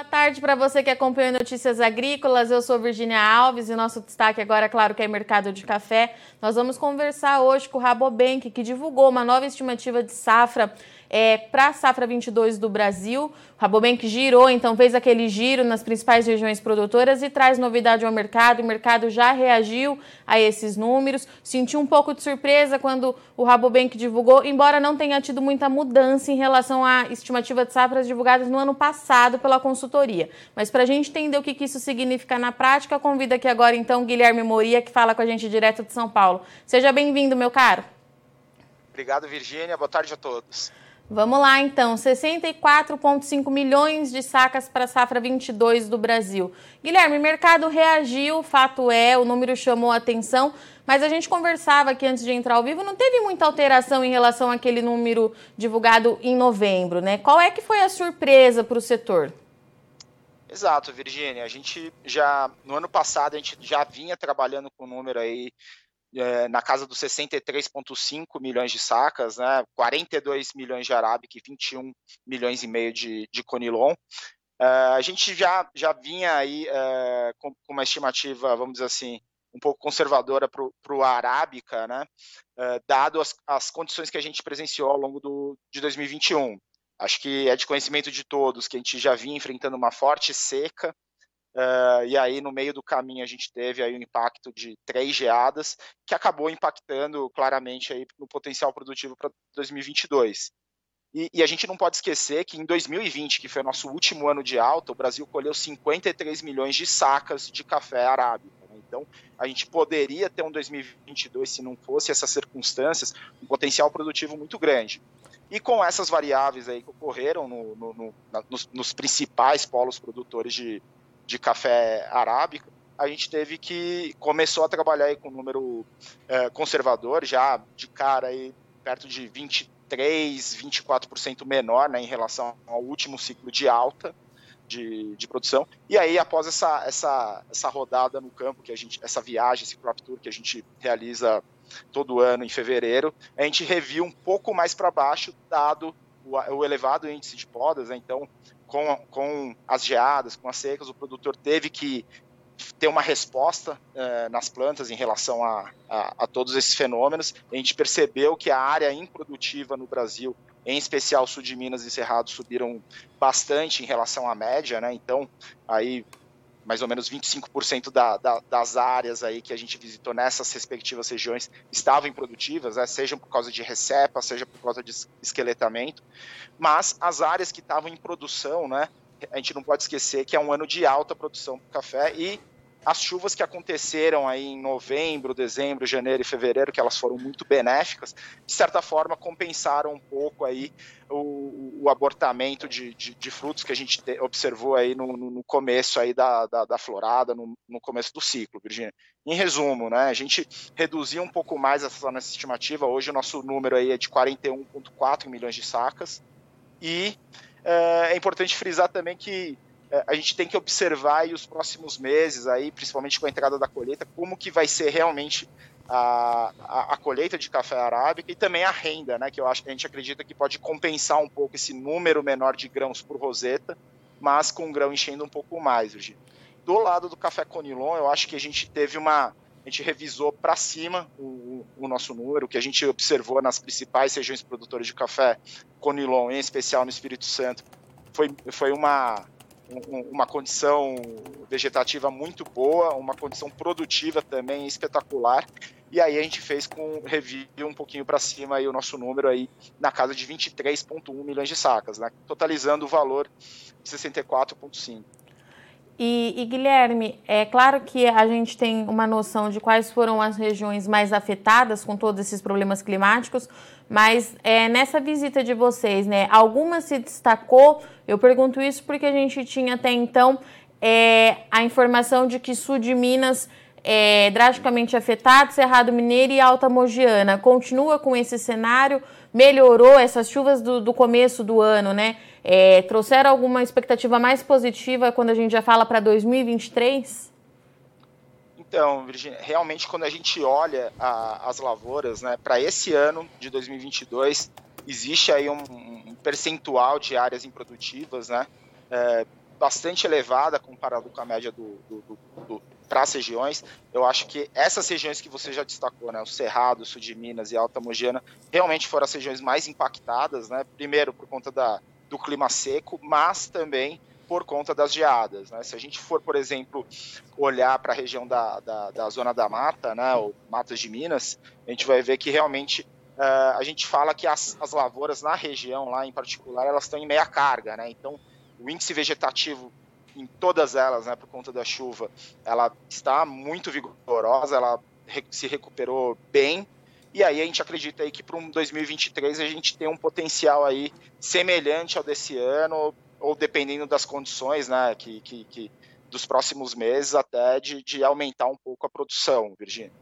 Boa tarde para você que acompanha Notícias Agrícolas. Eu sou Virginia Alves e nosso destaque agora, claro, que é mercado de café. Nós vamos conversar hoje com o Rabobank, que divulgou uma nova estimativa de safra é, para a safra 22 do Brasil. O Rabobank girou, então fez aquele giro nas principais regiões produtoras e traz novidade ao mercado. O mercado já reagiu a esses números. Sentiu um pouco de surpresa quando o Rabobank divulgou, embora não tenha tido muita mudança em relação à estimativa de safras divulgadas no ano passado pela consultoria. Mas para a gente entender o que, que isso significa na prática, convido aqui agora então Guilherme Moria, que fala com a gente direto de São Paulo. Seja bem-vindo, meu caro. Obrigado, Virgínia. Boa tarde a todos. Vamos lá então, 64,5 milhões de sacas para a safra 22 do Brasil. Guilherme, o mercado reagiu, fato é, o número chamou a atenção, mas a gente conversava aqui antes de entrar ao vivo, não teve muita alteração em relação àquele número divulgado em novembro, né? Qual é que foi a surpresa para o setor? Exato, Virginia. A gente já, no ano passado, a gente já vinha trabalhando com o número aí é, na casa dos 63,5 milhões de sacas, né, 42 milhões de arábica e 21 milhões e meio de, de conilon. Uh, a gente já, já vinha aí uh, com, com, uma estimativa, vamos dizer assim, um pouco conservadora para o arábica, né, uh, dado as, as condições que a gente presenciou ao longo do, de 2021. Acho que é de conhecimento de todos que a gente já vinha enfrentando uma forte seca, Uh, e aí, no meio do caminho, a gente teve aí um impacto de três geadas, que acabou impactando claramente aí no potencial produtivo para 2022. E, e, a gente não pode esquecer que em 2020, que foi o nosso último ano de alta, o Brasil colheu 53 milhões de sacas de café arábica. Né? Então, a gente poderia ter um 2022, se não fosse essas circunstâncias, um potencial produtivo muito grande. E com essas variáveis aí que ocorreram no, no, no, nos, nos principais polos produtores de, de café arábico, a gente teve que começou a trabalhar aí com um número é, conservador, já de cara aí perto de 23, 24% menor né, em relação ao último ciclo de alta de, de, produção. E aí, após essa, essa, essa rodada no campo, que a gente, essa viagem, esse crop tour que a gente realiza todo ano em fevereiro, a gente reviu um pouco mais para baixo, dado o, o elevado índice de podas, né? então com, com as geadas, com as secas, o produtor teve que ter uma resposta uh, nas plantas em relação a, a, a, todos esses fenômenos. A gente percebeu que a área improdutiva no Brasil, em especial sul de Minas e Cerrado, subiram bastante em relação à média, né? Então, aí mais ou menos 25% da, da, das áreas aí que a gente visitou nessas respectivas regiões estavam improdutivas, né, seja por causa de recepa, seja por causa de esqueletamento, mas as áreas que estavam em produção, né, a gente não pode esquecer que é um ano de alta produção do café e as chuvas que aconteceram aí em novembro, dezembro, janeiro e fevereiro, que elas foram muito benéficas, de certa forma compensaram um pouco aí o, o abortamento de, de, de, frutos que a gente te, observou aí no, no, começo aí da, da, da florada, no, no, começo do ciclo, Virginia. Em resumo, né, a gente reduziu um pouco mais essa nossa estimativa, hoje o nosso número aí é de 41,4 milhões de sacas, e é, é importante frisar também que a gente tem que observar aí os próximos meses, aí, principalmente com a entrada da colheita, como que vai ser realmente a, a, a, colheita de café arábica e também a renda, né, que eu acho que a gente acredita que pode compensar um pouco esse número menor de grãos por roseta, mas com o grão enchendo um pouco mais, Virginia. Do lado do café Conilon, eu acho que a gente teve uma a gente revisou para cima o, o, nosso número, que a gente observou nas principais regiões produtoras de café Conilon, em especial no Espírito Santo, foi, foi uma, uma condição vegetativa muito boa, uma condição produtiva também espetacular. E aí a gente fez com review um pouquinho para cima aí o nosso número aí na casa de 23.1 milhões de sacas, né? totalizando o valor de 64.5. E, e, Guilherme, é claro que a gente tem uma noção de quais foram as regiões mais afetadas com todos esses problemas climáticos, mas é, nessa visita de vocês, né, alguma se destacou? Eu pergunto isso porque a gente tinha até então é, a informação de que sul de Minas é drasticamente afetado, Cerrado Mineiro e Alta Mogiana. Continua com esse cenário? Melhorou essas chuvas do, do começo do ano, né? É, trouxeram alguma expectativa mais positiva quando a gente já fala para 2023? Então, Virginia, realmente quando a gente olha a, as lavouras, né, para esse ano de 2022, existe aí um, um, percentual de áreas improdutivas, né, é, bastante elevada comparado com a média do, do, do, do para as regiões. Eu acho que essas regiões que você já destacou, né, o Cerrado, o Sul de Minas e a Alta Mogiana, realmente foram as regiões mais impactadas, né? Primeiro por conta da, do clima seco, mas também por conta das geadas. Né? Se a gente for, por exemplo, olhar para a região da, da, da, Zona da Mata, né, ou Matas de Minas, a gente vai ver que realmente uh, a gente fala que as, as lavouras na região, lá em particular, elas estão em meia carga. Né? Então, o índice vegetativo em todas elas, né, por conta da chuva, ela está muito vigorosa, ela se recuperou bem, e aí a gente acredita aí que para um 2023 a gente tem um potencial aí semelhante ao desse ano, ou dependendo das condições, né, que, que, que dos próximos meses, até de, de aumentar um pouco a produção, Virginia.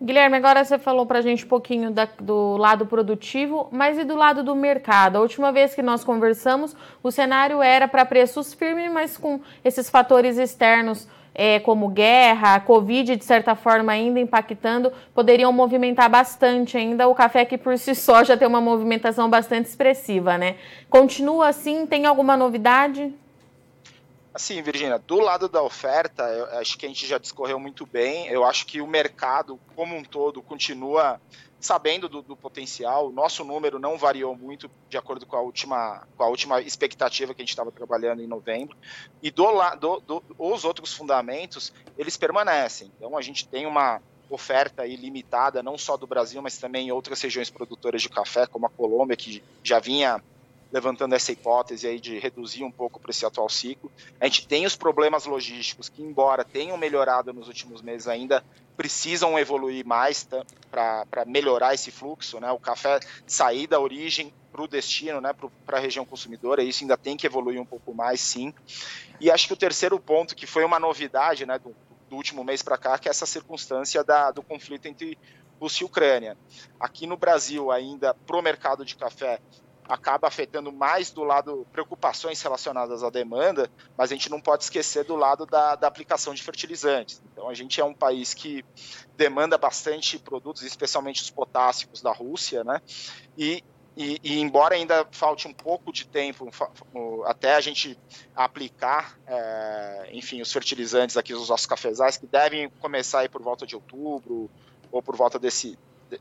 Guilherme, agora você falou para a gente um pouquinho da, do lado produtivo, mas e do lado do mercado? A última vez que nós conversamos, o cenário era para preços firmes, mas com esses fatores externos é, como guerra, Covid, de certa forma, ainda impactando, poderiam movimentar bastante ainda o café que por si só já tem uma movimentação bastante expressiva, né? Continua assim? Tem alguma novidade? Assim, Virginia, do lado da oferta, eu acho que a gente já discorreu muito bem. Eu acho que o mercado, como um todo, continua sabendo do, do, potencial. Nosso número não variou muito de acordo com a última, com a última expectativa que a gente estava trabalhando em novembro. E do, do, do, os outros fundamentos, eles permanecem. Então, a gente tem uma oferta ilimitada, não só do Brasil, mas também em outras regiões produtoras de café, como a Colômbia, que já vinha levantando essa hipótese aí de reduzir um pouco para esse atual ciclo. A gente tem os problemas logísticos que, embora tenham melhorado nos últimos meses, ainda precisam evoluir mais para melhorar esse fluxo, né? O café sair da origem para o destino, né? Para a região consumidora, isso ainda tem que evoluir um pouco mais, sim. E acho que o terceiro ponto, que foi uma novidade, né? Do, do último mês para cá, que é essa circunstância da, do conflito entre Rússia e Ucrânia. Aqui no Brasil, ainda para o mercado de café, acaba afetando mais do lado preocupações relacionadas à demanda, mas a gente não pode esquecer do lado da, da aplicação de fertilizantes. Então a gente é um país que demanda bastante produtos, especialmente os potássicos da Rússia, né? E, e, e, embora ainda falte um pouco de tempo até a gente aplicar, é, enfim, os fertilizantes aqui nos nossos cafezais, que devem começar aí por volta de outubro ou por volta desse,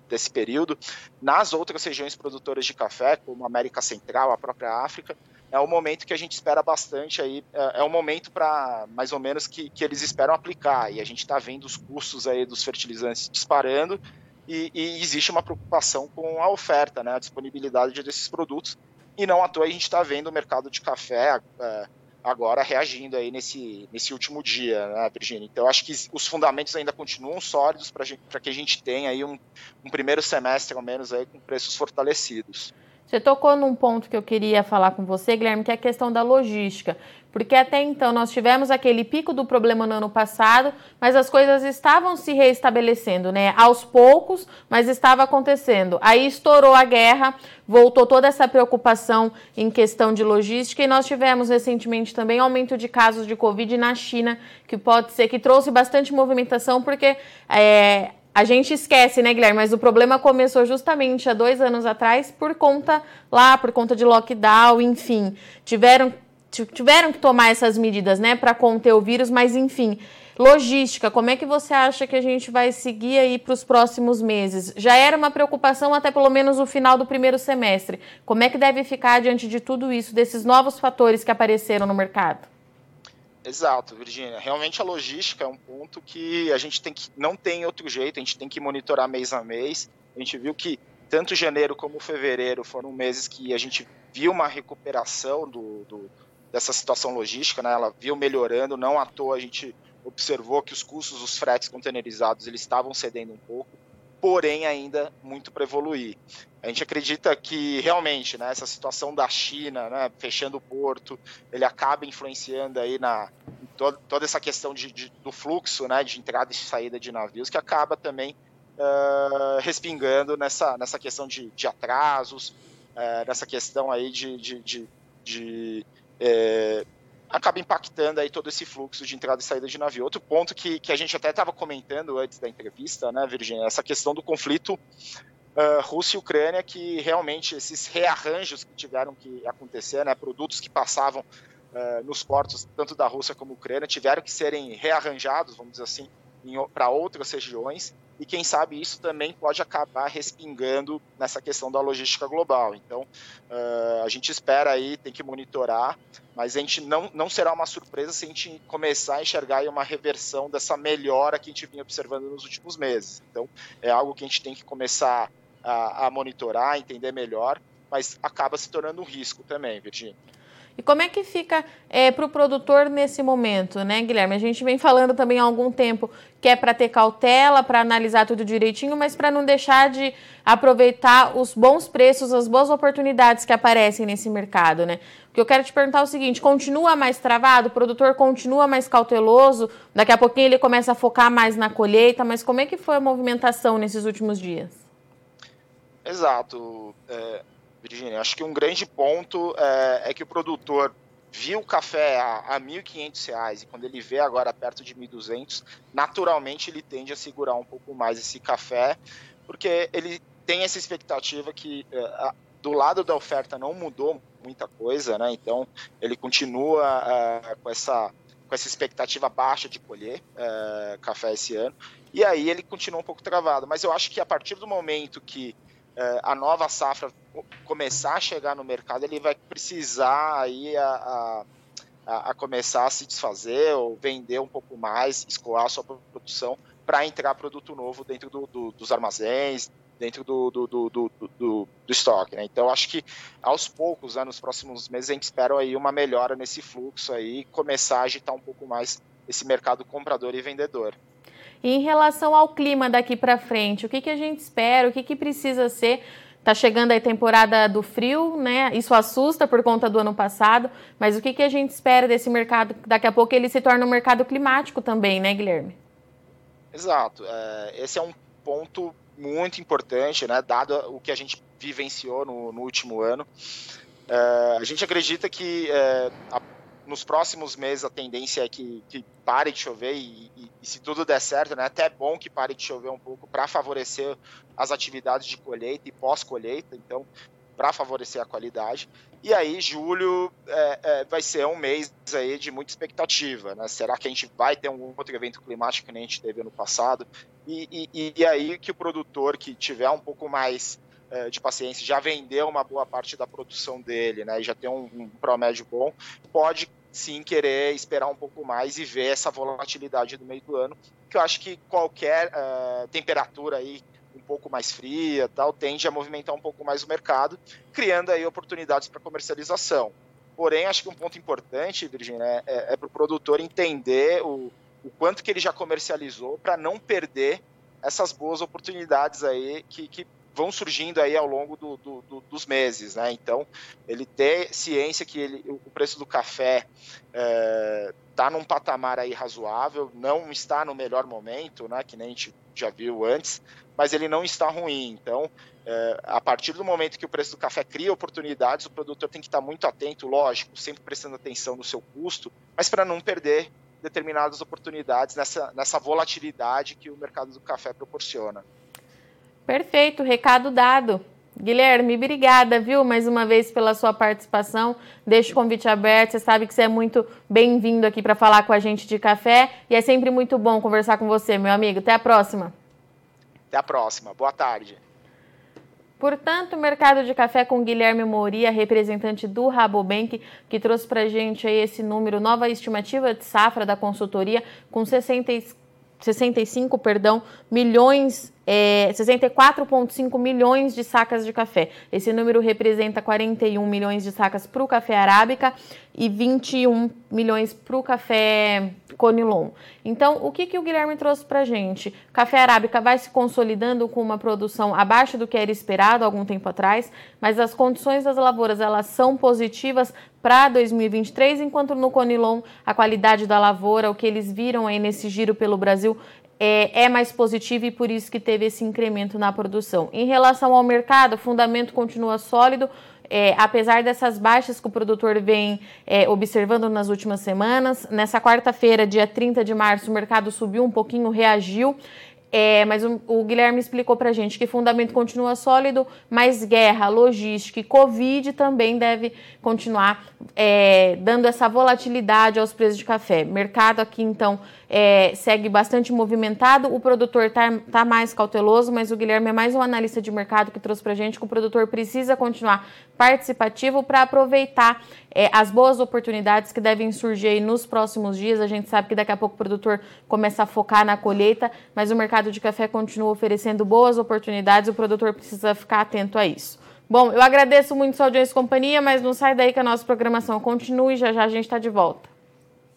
desse período. Nas outras regiões produtoras de café, como América Central, a própria África, é o momento que a gente espera bastante aí, é, é o momento para mais ou menos que, que eles esperam aplicar. E a gente está vendo os custos aí dos fertilizantes disparando e, e, existe uma preocupação com a oferta, né, a disponibilidade desses produtos. E não à toa a gente está vendo o mercado de café é, agora reagindo aí nesse, nesse último dia, né, Virginia? Então, acho que os fundamentos ainda continuam sólidos para que a gente tenha aí um, um primeiro semestre, ao menos, aí, com preços fortalecidos. Você tocou num ponto que eu queria falar com você, Guilherme, que é a questão da logística. Porque até então nós tivemos aquele pico do problema no ano passado, mas as coisas estavam se reestabelecendo, né? Aos poucos, mas estava acontecendo. Aí estourou a guerra, voltou toda essa preocupação em questão de logística e nós tivemos recentemente também aumento de casos de Covid na China, que pode ser que trouxe bastante movimentação, porque é, a gente esquece, né, Guilherme? Mas o problema começou justamente há dois anos atrás por conta lá, por conta de lockdown, enfim. Tiveram, tiveram que tomar essas medidas, né, para conter o vírus, mas enfim. Logística, como é que você acha que a gente vai seguir aí para os próximos meses? Já era uma preocupação até pelo menos o final do primeiro semestre. Como é que deve ficar diante de tudo isso, desses novos fatores que apareceram no mercado? Exato, Virginia. Realmente a logística é um ponto que a gente tem que não tem outro jeito, a gente tem que monitorar mês a mês. A gente viu que tanto janeiro como fevereiro foram meses que a gente viu uma recuperação do, do dessa situação logística, né? Ela viu melhorando, não à toa a gente observou que os custos dos fretes containerizados eles estavam cedendo um pouco porém ainda muito para evoluir. A gente acredita que realmente né, essa situação da China, né, fechando o porto, ele acaba influenciando aí na toda, essa questão de, de, do fluxo né, de entrada e saída de navios, que acaba também uh, respingando nessa, nessa questão de, de atrasos, uh, nessa questão aí de, de, de, de uh, acaba impactando aí todo esse fluxo de entrada e saída de navio. Outro ponto que, que a gente até estava comentando antes da entrevista, né, Virginia, essa questão do conflito uh, Rússia e Ucrânia, que realmente esses rearranjos que tiveram que acontecer, né, produtos que passavam uh, nos portos, tanto da Rússia como da Ucrânia, tiveram que serem rearranjados, vamos dizer assim, para outras regiões, e quem sabe isso também pode acabar respingando nessa questão da logística global. Então, uh, a gente espera aí, tem que monitorar, mas a gente não, não será uma surpresa se a gente começar a enxergar uma reversão dessa melhora que a gente vinha observando nos últimos meses. Então, é algo que a gente tem que começar a, a monitorar, entender melhor, mas acaba se tornando um risco também, Virginia. E como é que fica é, para o produtor nesse momento, né, Guilherme? A gente vem falando também há algum tempo que é para ter cautela, para analisar tudo direitinho, mas para não deixar de aproveitar os bons preços, as boas oportunidades que aparecem nesse mercado, né? O que eu quero te perguntar é o seguinte: continua mais travado, o produtor continua mais cauteloso, daqui a pouquinho ele começa a focar mais na colheita, mas como é que foi a movimentação nesses últimos dias? Exato. É Virginia. Acho que um grande ponto é, é que o produtor viu o café a, a R$ 1.500 e quando ele vê agora perto de 1.200, naturalmente ele tende a segurar um pouco mais esse café, porque ele tem essa expectativa que é, do lado da oferta não mudou muita coisa, né? Então ele continua é, com essa com essa expectativa baixa de colher é, café esse ano e aí ele continua um pouco travado. Mas eu acho que a partir do momento que a nova safra começar a chegar no mercado, ele vai precisar aí a, a, a começar a se desfazer ou vender um pouco mais, escoar a sua produção para entrar produto novo dentro do, do, dos armazéns, dentro do, do, do, do, do, estoque. Né? Então, acho que aos poucos, né, nos próximos meses, a gente espera aí uma melhora nesse fluxo aí, começar a agitar um pouco mais esse mercado comprador e vendedor. E em relação ao clima daqui para frente, o que, que a gente espera, o que, que precisa ser Tá chegando aí a temporada do frio, né? Isso assusta por conta do ano passado, mas o que, que a gente espera desse mercado? Daqui a pouco ele se torna um mercado climático também, né, Guilherme? Exato. É, esse é um ponto muito importante, né? Dado o que a gente vivenciou no, no último ano. É, a gente acredita que é, a nos próximos meses a tendência é que, que pare de chover e, e, e, se tudo der certo, né, até é bom que pare de chover um pouco para favorecer as atividades de colheita e pós-colheita, então para favorecer a qualidade. E aí julho é, é, vai ser um mês aí de muita expectativa, né? Será que a gente vai ter um outro evento climático que a gente teve ano passado? E, e, e aí que o produtor que tiver um pouco mais de paciência, já vendeu uma boa parte da produção dele, né, já tem um, um promédio bom, pode sim querer esperar um pouco mais e ver essa volatilidade do meio do ano, que eu acho que qualquer uh, temperatura aí um pouco mais fria, tal, tende a movimentar um pouco mais o mercado, criando aí oportunidades para comercialização. Porém, acho que um ponto importante, Virginia, é, é, é para o produtor entender o, o quanto que ele já comercializou para não perder essas boas oportunidades aí que, que vão surgindo aí ao longo do, do, do, dos meses, né? Então, ele ter ciência que ele, o preço do café está é, num patamar aí razoável, não está no melhor momento, né? Que nem a gente já viu antes, mas ele não está ruim. Então, é, a partir do momento que o preço do café cria oportunidades, o produtor tem que estar muito atento, lógico, sempre prestando atenção no seu custo, mas para não perder determinadas oportunidades nessa, nessa volatilidade que o mercado do café proporciona. Perfeito, recado dado. Guilherme, obrigada, viu, mais uma vez pela sua participação. Deixo o convite aberto. Você sabe que você é muito bem-vindo aqui para falar com a gente de café e é sempre muito bom conversar com você, meu amigo. Até a próxima. Até a próxima. Boa tarde. Portanto, mercado de café com Guilherme Moria, representante do Rabobank, que trouxe para a gente aí esse número, nova estimativa de safra da consultoria, com 60, 65 perdão, milhões é, 64,5 milhões de sacas de café. Esse número representa 41 milhões de sacas para o café arábica e 21 milhões para o café Conilon. Então, o que, que o Guilherme trouxe para gente? Café arábica vai se consolidando com uma produção abaixo do que era esperado algum tempo atrás, mas as condições das lavouras elas são positivas para 2023, enquanto no Conilon a qualidade da lavoura, o que eles viram aí nesse giro pelo Brasil é, é, mais positivo e por isso que teve esse incremento na produção. Em relação ao mercado, o fundamento continua sólido, é, apesar dessas baixas que o produtor vem é, observando nas últimas semanas. Nessa quarta-feira, dia 30 de março, o mercado subiu um pouquinho, reagiu. É, mas o, o Guilherme explicou para gente que fundamento continua sólido, mas guerra, logística e Covid também deve continuar é, dando essa volatilidade aos preços de café. Mercado aqui, então, é, segue bastante movimentado, o produtor está tá mais cauteloso, mas o Guilherme é mais um analista de mercado que trouxe para a gente que o produtor precisa continuar participativo para aproveitar é, as boas oportunidades que devem surgir nos próximos dias. A gente sabe que daqui a pouco o produtor começa a focar na colheita, mas o mercado de café continua oferecendo boas oportunidades, o produtor precisa ficar atento a isso. Bom, eu agradeço muito sua audiência e companhia, mas não sai daí que a nossa programação continue, já já a gente está de volta.